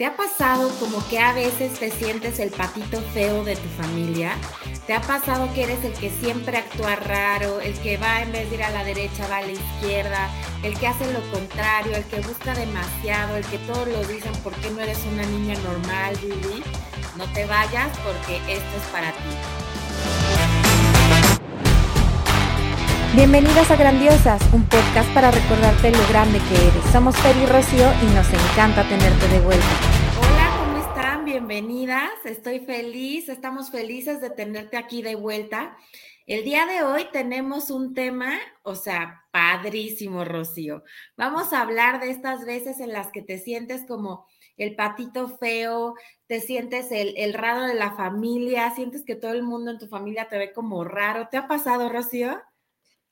¿Te ha pasado como que a veces te sientes el patito feo de tu familia? ¿Te ha pasado que eres el que siempre actúa raro, el que va en vez de ir a la derecha va a la izquierda, el que hace lo contrario, el que busca demasiado, el que todos lo dicen, ¿por qué no eres una niña normal, Lili? No te vayas porque esto es para ti. Bienvenidas a Grandiosas, un podcast para recordarte lo grande que eres. Somos Fer y Rocío y nos encanta tenerte de vuelta. Hola, ¿cómo están? Bienvenidas. Estoy feliz, estamos felices de tenerte aquí de vuelta. El día de hoy tenemos un tema, o sea, padrísimo, Rocío. Vamos a hablar de estas veces en las que te sientes como el patito feo, te sientes el, el raro de la familia, sientes que todo el mundo en tu familia te ve como raro. ¿Te ha pasado, Rocío?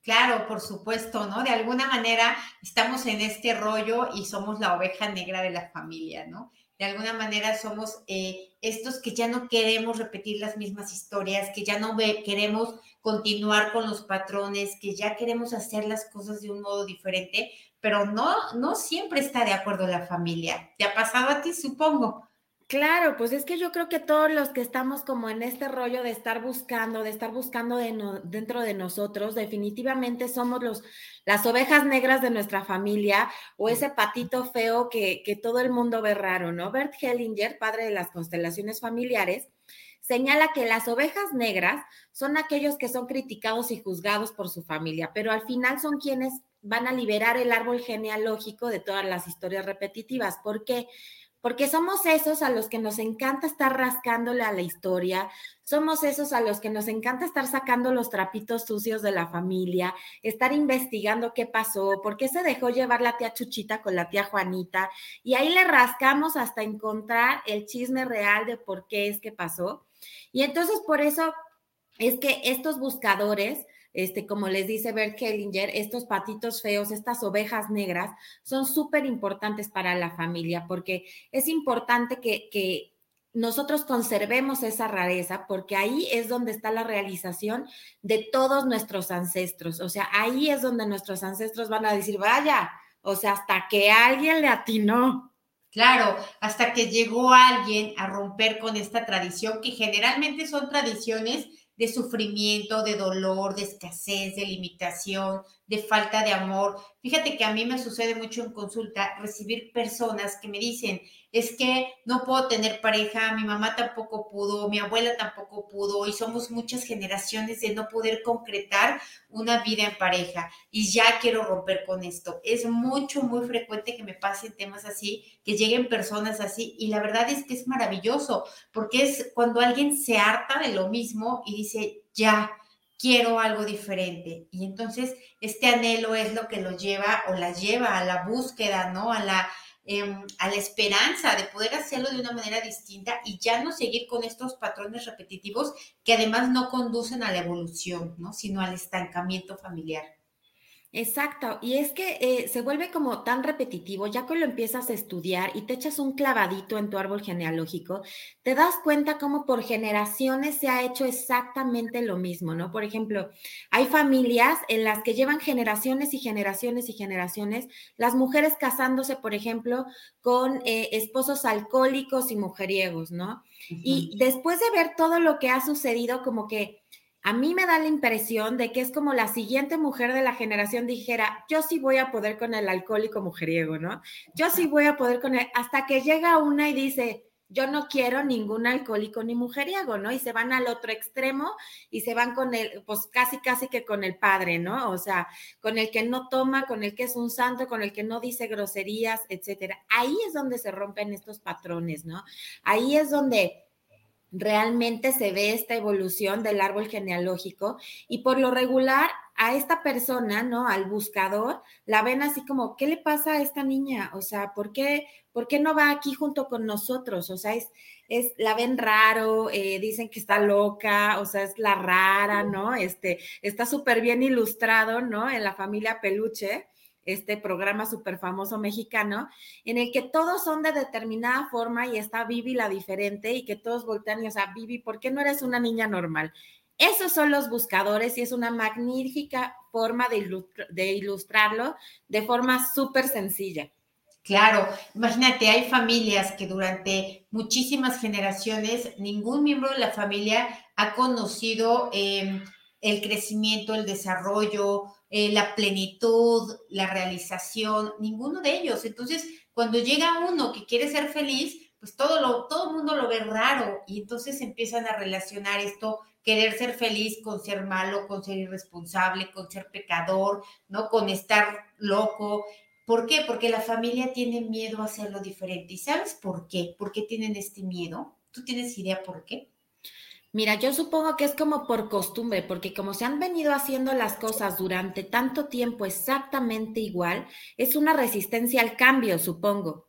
Claro, por supuesto, ¿no? De alguna manera estamos en este rollo y somos la oveja negra de la familia, ¿no? De alguna manera somos eh, estos que ya no queremos repetir las mismas historias, que ya no queremos continuar con los patrones, que ya queremos hacer las cosas de un modo diferente, pero no, no siempre está de acuerdo la familia. ¿Te ha pasado a ti, supongo? Claro, pues es que yo creo que todos los que estamos como en este rollo de estar buscando, de estar buscando dentro de nosotros, definitivamente somos los, las ovejas negras de nuestra familia o ese patito feo que, que todo el mundo ve raro, ¿no? Bert Hellinger, padre de las constelaciones familiares, señala que las ovejas negras son aquellos que son criticados y juzgados por su familia, pero al final son quienes van a liberar el árbol genealógico de todas las historias repetitivas. ¿Por qué? porque somos esos a los que nos encanta estar rascándole a la historia, somos esos a los que nos encanta estar sacando los trapitos sucios de la familia, estar investigando qué pasó, por qué se dejó llevar la tía Chuchita con la tía Juanita, y ahí le rascamos hasta encontrar el chisme real de por qué es que pasó. Y entonces por eso es que estos buscadores este, como les dice Bert Hellinger, estos patitos feos, estas ovejas negras, son súper importantes para la familia porque es importante que, que nosotros conservemos esa rareza porque ahí es donde está la realización de todos nuestros ancestros. O sea, ahí es donde nuestros ancestros van a decir, vaya, o sea, hasta que alguien le atinó. Claro, hasta que llegó alguien a romper con esta tradición, que generalmente son tradiciones de sufrimiento, de dolor, de escasez, de limitación, de falta de amor. Fíjate que a mí me sucede mucho en consulta recibir personas que me dicen, es que no puedo tener pareja, mi mamá tampoco pudo, mi abuela tampoco pudo, y somos muchas generaciones de no poder concretar una vida en pareja y ya quiero romper con esto. Es mucho, muy frecuente que me pasen temas así, que lleguen personas así, y la verdad es que es maravilloso, porque es cuando alguien se harta de lo mismo y dice, ya, quiero algo diferente. Y entonces este anhelo es lo que lo lleva o la lleva a la búsqueda, ¿no? A la, em, a la esperanza de poder hacerlo de una manera distinta y ya no seguir con estos patrones repetitivos que además no conducen a la evolución, ¿no? Sino al estancamiento familiar. Exacto, y es que eh, se vuelve como tan repetitivo, ya que lo empiezas a estudiar y te echas un clavadito en tu árbol genealógico, te das cuenta cómo por generaciones se ha hecho exactamente lo mismo, ¿no? Por ejemplo, hay familias en las que llevan generaciones y generaciones y generaciones, las mujeres casándose, por ejemplo, con eh, esposos alcohólicos y mujeriegos, ¿no? Y después de ver todo lo que ha sucedido, como que a mí me da la impresión de que es como la siguiente mujer de la generación dijera, yo sí voy a poder con el alcohólico mujeriego, ¿no? Yo sí voy a poder con él, hasta que llega una y dice, yo no quiero ningún alcohólico ni mujeriego, ¿no? Y se van al otro extremo y se van con el, pues casi, casi que con el padre, ¿no? O sea, con el que no toma, con el que es un santo, con el que no dice groserías, etcétera. Ahí es donde se rompen estos patrones, ¿no? Ahí es donde realmente se ve esta evolución del árbol genealógico y por lo regular a esta persona, ¿no? Al buscador, la ven así como, ¿qué le pasa a esta niña? O sea, ¿por qué, por qué no va aquí junto con nosotros? O sea, es, es la ven raro, eh, dicen que está loca, o sea, es la rara, ¿no? Este, está súper bien ilustrado, ¿no? En la familia Peluche este programa súper famoso mexicano, en el que todos son de determinada forma y está Vivi la diferente y que todos voltean y, o sea, Vivi, ¿por qué no eres una niña normal? Esos son los buscadores y es una magnífica forma de, ilustrarlo de forma súper sencilla. Claro, imagínate, hay familias que durante muchísimas generaciones ningún miembro de la familia ha conocido em, el crecimiento, el desarrollo, eh, la plenitud, la realización, ninguno de ellos. Entonces, cuando llega uno que quiere ser feliz, pues todo todo el mundo lo ve raro y entonces empiezan a relacionar esto, querer ser feliz con ser malo, con ser irresponsable, con ser pecador, ¿no? Con estar loco. ¿Por qué? Porque la familia tiene miedo a hacerlo diferente. ¿Y sabes por qué? ¿Por qué tienen este miedo? ¿Tú tienes idea por qué? Mira, yo supongo que es como por costumbre, porque como se han venido haciendo las cosas durante tanto tiempo exactamente igual, es una resistencia al cambio, supongo.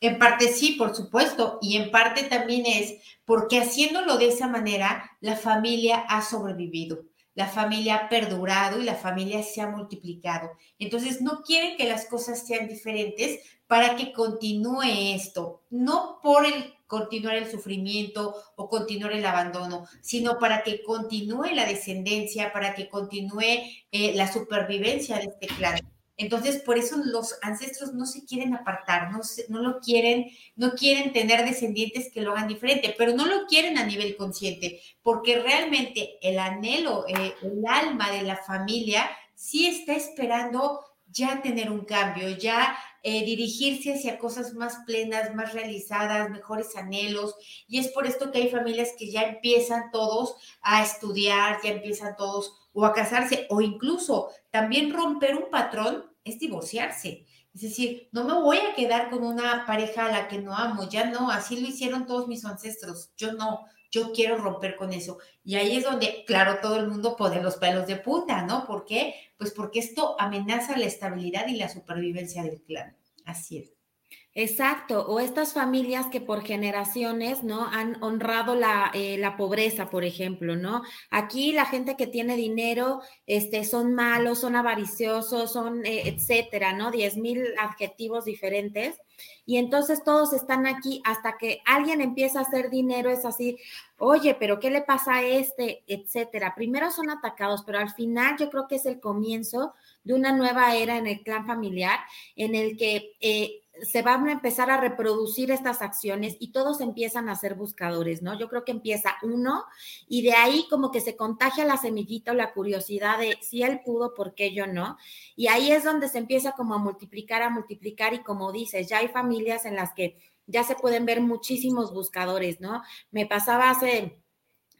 En parte sí, por supuesto, y en parte también es porque haciéndolo de esa manera, la familia ha sobrevivido, la familia ha perdurado y la familia se ha multiplicado. Entonces, no quieren que las cosas sean diferentes para que continúe esto, no por el continuar el sufrimiento o continuar el abandono, sino para que continúe la descendencia, para que continúe eh, la supervivencia de este clan. Entonces, por eso los ancestros no se quieren apartar, no, lo quieren, no quieren tener descendientes que lo hagan diferente, pero no lo quieren a nivel consciente, porque realmente el anhelo, eh, el alma de la familia sí está esperando ya tener un cambio, ya eh, dirigirse hacia cosas más plenas, más realizadas, mejores anhelos. Y es por esto que hay familias que ya empiezan todos a estudiar, ya empiezan todos o a casarse, o incluso también romper un patrón es divorciarse. Es decir, no me voy a quedar con una pareja a la que no amo, ya no, así lo hicieron todos mis ancestros, yo no, yo quiero romper con eso. Y ahí es donde, claro, todo el mundo pone los pelos de punta, ¿no? ¿Por qué? Pues porque esto amenaza la estabilidad y la supervivencia del clan. Así es. Exacto, o estas familias que por generaciones, ¿no? Han honrado la, eh, la, pobreza, por ejemplo, ¿no? Aquí la gente que tiene dinero, este, son malos, son avariciosos, son, eh, etcétera, ¿no? Diez mil adjetivos diferentes. Y entonces todos están aquí hasta que alguien empieza a hacer dinero, es así, oye, pero ¿qué le pasa a este? Etcétera. Primero son atacados, pero al final yo creo que es el comienzo de una nueva era en el clan familiar, en el que eh, se van a empezar a reproducir estas acciones y todos empiezan a ser buscadores, ¿no? Yo creo que empieza uno y de ahí como que se contagia la semillita o la curiosidad de si él pudo, ¿por qué yo no? Y ahí es donde se empieza como a multiplicar, a multiplicar y como dices, ya hay familias en las que ya se pueden ver muchísimos buscadores, ¿no? Me pasaba hace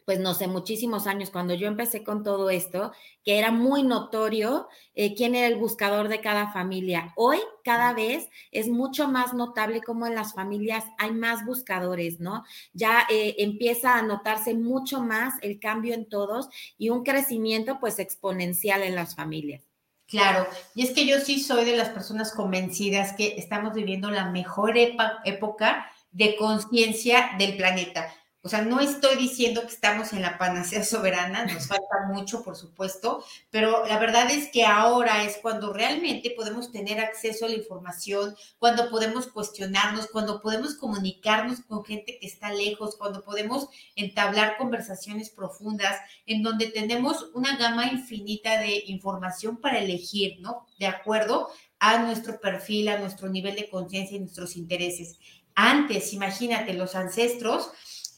pues no sé, muchísimos años, cuando yo empecé con todo esto, que era muy notorio eh, quién era el buscador de cada familia. Hoy cada vez es mucho más notable como en las familias hay más buscadores, ¿no? Ya eh, empieza a notarse mucho más el cambio en todos y un crecimiento pues exponencial en las familias. Claro, y es que yo sí soy de las personas convencidas que estamos viviendo la mejor época de conciencia del planeta o sea, no estoy diciendo que estamos en la panacea soberana, nos falta mucho, por supuesto, pero la verdad es que ahora es cuando realmente podemos tener acceso a la información, cuando podemos cuestionarnos, cuando podemos comunicarnos con gente que está lejos, cuando podemos entablar conversaciones profundas, en donde tenemos una gama infinita de información para elegir, ¿no? De acuerdo a nuestro perfil, a nuestro nivel de conciencia y nuestros intereses. Antes, imagínate, los ancestros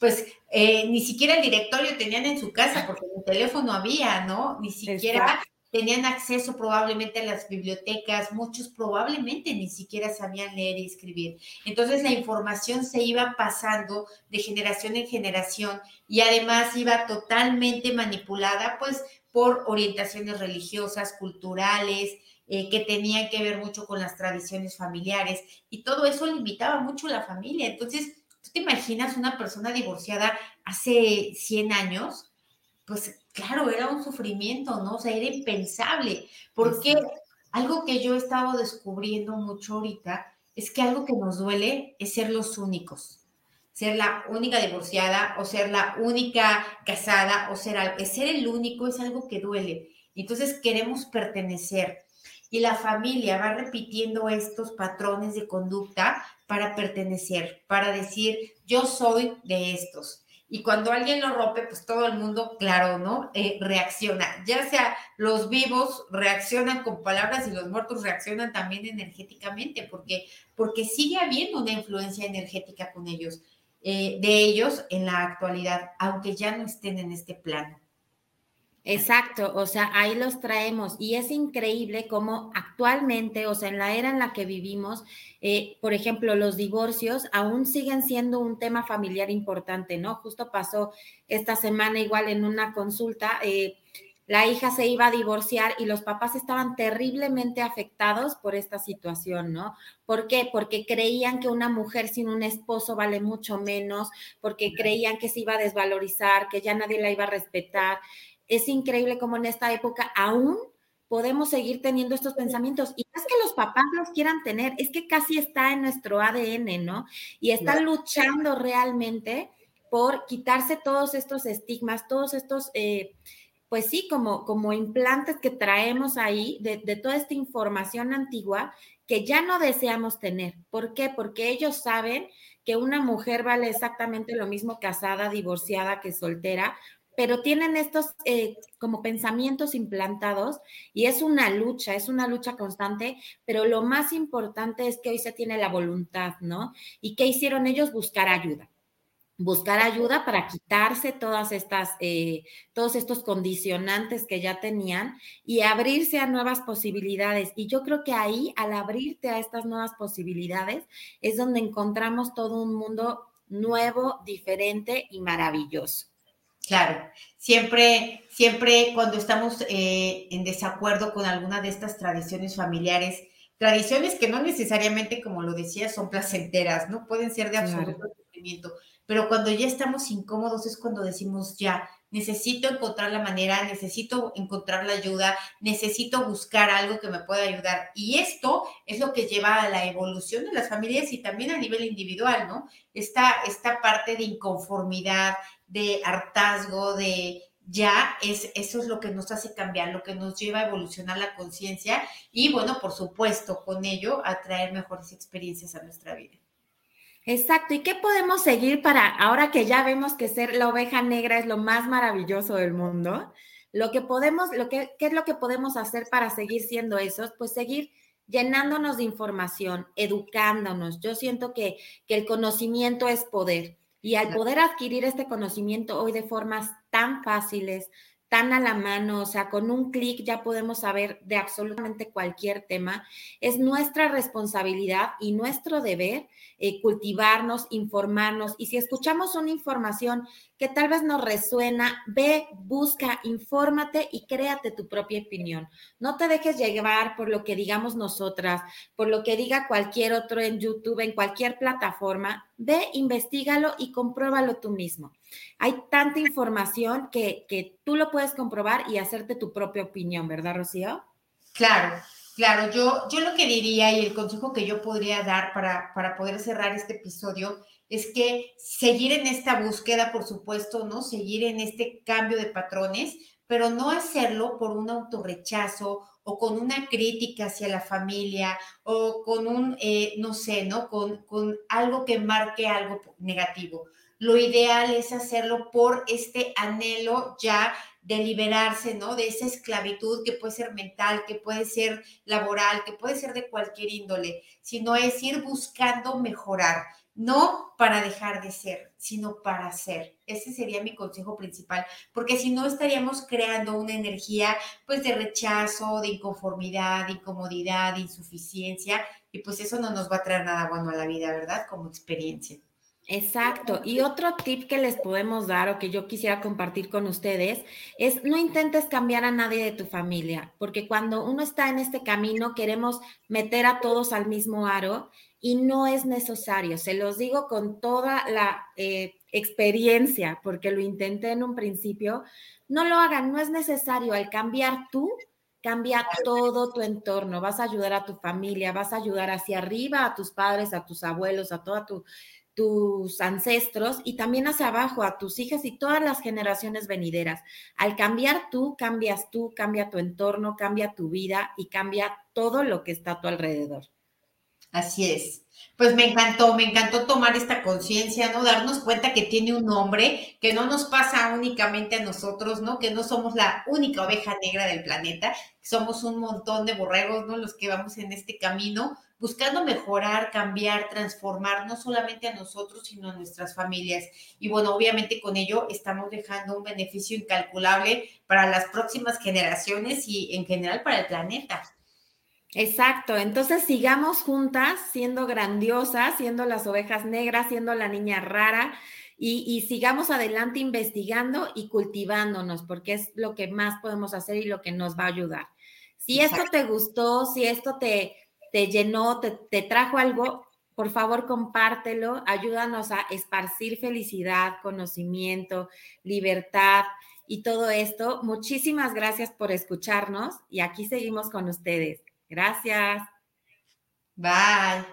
pues eh, ni siquiera el directorio tenían en su casa, porque el teléfono había, ¿no? Ni siquiera tenían acceso probablemente a las bibliotecas, muchos probablemente ni siquiera sabían leer y escribir. Entonces la información se iba pasando de generación en generación y además iba totalmente manipulada pues por orientaciones religiosas, culturales, eh, que tenían que ver mucho con las tradiciones familiares y todo eso limitaba mucho la familia. Entonces, ¿Tú te imaginas una persona divorciada hace 100 años? Pues claro, era un sufrimiento, ¿no? O sea, era impensable. Porque algo que yo he estado descubriendo mucho ahorita es que algo que nos duele es ser los únicos. Ser la única divorciada o ser la única casada o ser, ser el único es algo que duele. Entonces queremos pertenecer y la familia va repitiendo estos patrones de conducta para pertenecer, para decir, yo soy de estos. y cuando alguien lo rompe, pues todo el mundo, claro, ¿no? Eh, reacciona. Ya sea los vivos reaccionan con palabras y los muertos reaccionan también energéticamente, porque, porque sigue habiendo una influencia energética con ellos, eh, de ellos en la actualidad, aunque ya no estén en este plano. Exacto, o sea, ahí los traemos y es increíble cómo actualmente, o sea, en la era en la que vivimos, eh, por ejemplo, los divorcios aún siguen siendo un tema familiar importante, ¿no? Justo pasó esta semana igual en una consulta, eh, la hija se iba a divorciar y los papás estaban terriblemente afectados por esta situación, ¿no? ¿Por qué? Porque creían que una mujer sin un esposo vale mucho menos, porque creían que se iba a desvalorizar, que ya nadie la iba a respetar es increíble cómo en esta época aún podemos seguir teniendo estos pensamientos. Y no es que los papás los quieran tener, es que casi está en nuestro ADN, ¿no? Y están luchando realmente por quitarse todos estos estigmas, todos estos, eh, pues sí, como, como implantes que traemos ahí de, de toda esta información antigua que ya no deseamos tener. ¿Por qué? Porque ellos saben que una mujer vale exactamente lo mismo casada, divorciada que soltera, pero tienen estos eh, como pensamientos implantados y es una lucha, es una lucha constante, pero lo más importante es que hoy se tiene la voluntad, ¿no? ¿Y qué hicieron ellos? Buscar ayuda. Buscar ayuda para quitarse todas estas, eh, todos estos condicionantes que ya tenían y abrirse a nuevas posibilidades. Y yo creo que ahí, al abrirte a estas nuevas posibilidades, es donde encontramos todo un mundo nuevo, diferente y maravilloso. Claro, siempre, siempre cuando estamos eh, en desacuerdo con alguna de estas tradiciones familiares, tradiciones que no necesariamente, como lo decía, son placenteras, ¿no? Pueden ser de absoluto sufrimiento, pero cuando ya estamos incómodos es cuando decimos ya, necesito encontrar la manera, necesito encontrar la ayuda, necesito buscar algo que me pueda ayudar. Y esto es lo que lleva a la evolución de las familias y también a nivel individual, ¿no? Esta, esta parte de inconformidad, de hartazgo, de ya es eso es lo que nos hace cambiar, lo que nos lleva a evolucionar la conciencia y bueno, por supuesto, con ello a traer mejores experiencias a nuestra vida. Exacto. ¿Y qué podemos seguir para ahora que ya vemos que ser la oveja negra es lo más maravilloso del mundo? Lo que podemos, lo que, ¿qué es lo que podemos hacer para seguir siendo esos? Pues seguir llenándonos de información, educándonos. Yo siento que, que el conocimiento es poder. Y al poder adquirir este conocimiento hoy de formas tan fáciles, tan a la mano, o sea, con un clic ya podemos saber de absolutamente cualquier tema, es nuestra responsabilidad y nuestro deber eh, cultivarnos, informarnos. Y si escuchamos una información que tal vez nos resuena, ve, busca, infórmate y créate tu propia opinión. No te dejes llevar por lo que digamos nosotras, por lo que diga cualquier otro en YouTube, en cualquier plataforma. Ve, investigalo y compruébalo tú mismo. Hay tanta información que, que tú lo puedes comprobar y hacerte tu propia opinión, ¿verdad, Rocío? Claro, Claro, yo, yo lo que diría y el consejo que yo podría dar para, para poder cerrar este episodio es que seguir en esta búsqueda, por supuesto, ¿no? Seguir en este cambio de patrones, pero no hacerlo por un autorrechazo o con una crítica hacia la familia o con un, eh, no sé, ¿no? Con, con algo que marque algo negativo. Lo ideal es hacerlo por este anhelo ya de liberarse, ¿no? De esa esclavitud que puede ser mental, que puede ser laboral, que puede ser de cualquier índole, sino es ir buscando mejorar, no para dejar de ser, sino para ser. Ese sería mi consejo principal, porque si no estaríamos creando una energía pues de rechazo, de inconformidad, de incomodidad, de insuficiencia, y pues eso no nos va a traer nada bueno a la vida, ¿verdad? Como experiencia. Exacto. Y otro tip que les podemos dar o que yo quisiera compartir con ustedes es no intentes cambiar a nadie de tu familia, porque cuando uno está en este camino queremos meter a todos al mismo aro y no es necesario. Se los digo con toda la eh, experiencia, porque lo intenté en un principio. No lo hagan, no es necesario. Al cambiar tú, cambia todo tu entorno. Vas a ayudar a tu familia, vas a ayudar hacia arriba a tus padres, a tus abuelos, a toda tu tus ancestros y también hacia abajo a tus hijas y todas las generaciones venideras. Al cambiar tú, cambias tú, cambia tu entorno, cambia tu vida y cambia todo lo que está a tu alrededor. Así es. Pues me encantó, me encantó tomar esta conciencia, ¿no? Darnos cuenta que tiene un nombre, que no nos pasa únicamente a nosotros, ¿no? Que no somos la única oveja negra del planeta, somos un montón de borregos, ¿no? Los que vamos en este camino, buscando mejorar, cambiar, transformar, no solamente a nosotros, sino a nuestras familias. Y bueno, obviamente con ello estamos dejando un beneficio incalculable para las próximas generaciones y en general para el planeta. Exacto, entonces sigamos juntas siendo grandiosas, siendo las ovejas negras, siendo la niña rara y, sigamos adelante investigando y cultivándonos porque es lo que más podemos hacer y lo que nos va a ayudar. Si esto te gustó, si esto te, te llenó, te, te trajo algo, por favor compártelo, ayúdanos a esparcir felicidad, conocimiento, libertad y todo esto. Muchísimas gracias por escucharnos y aquí seguimos con ustedes. Gracias. Bye.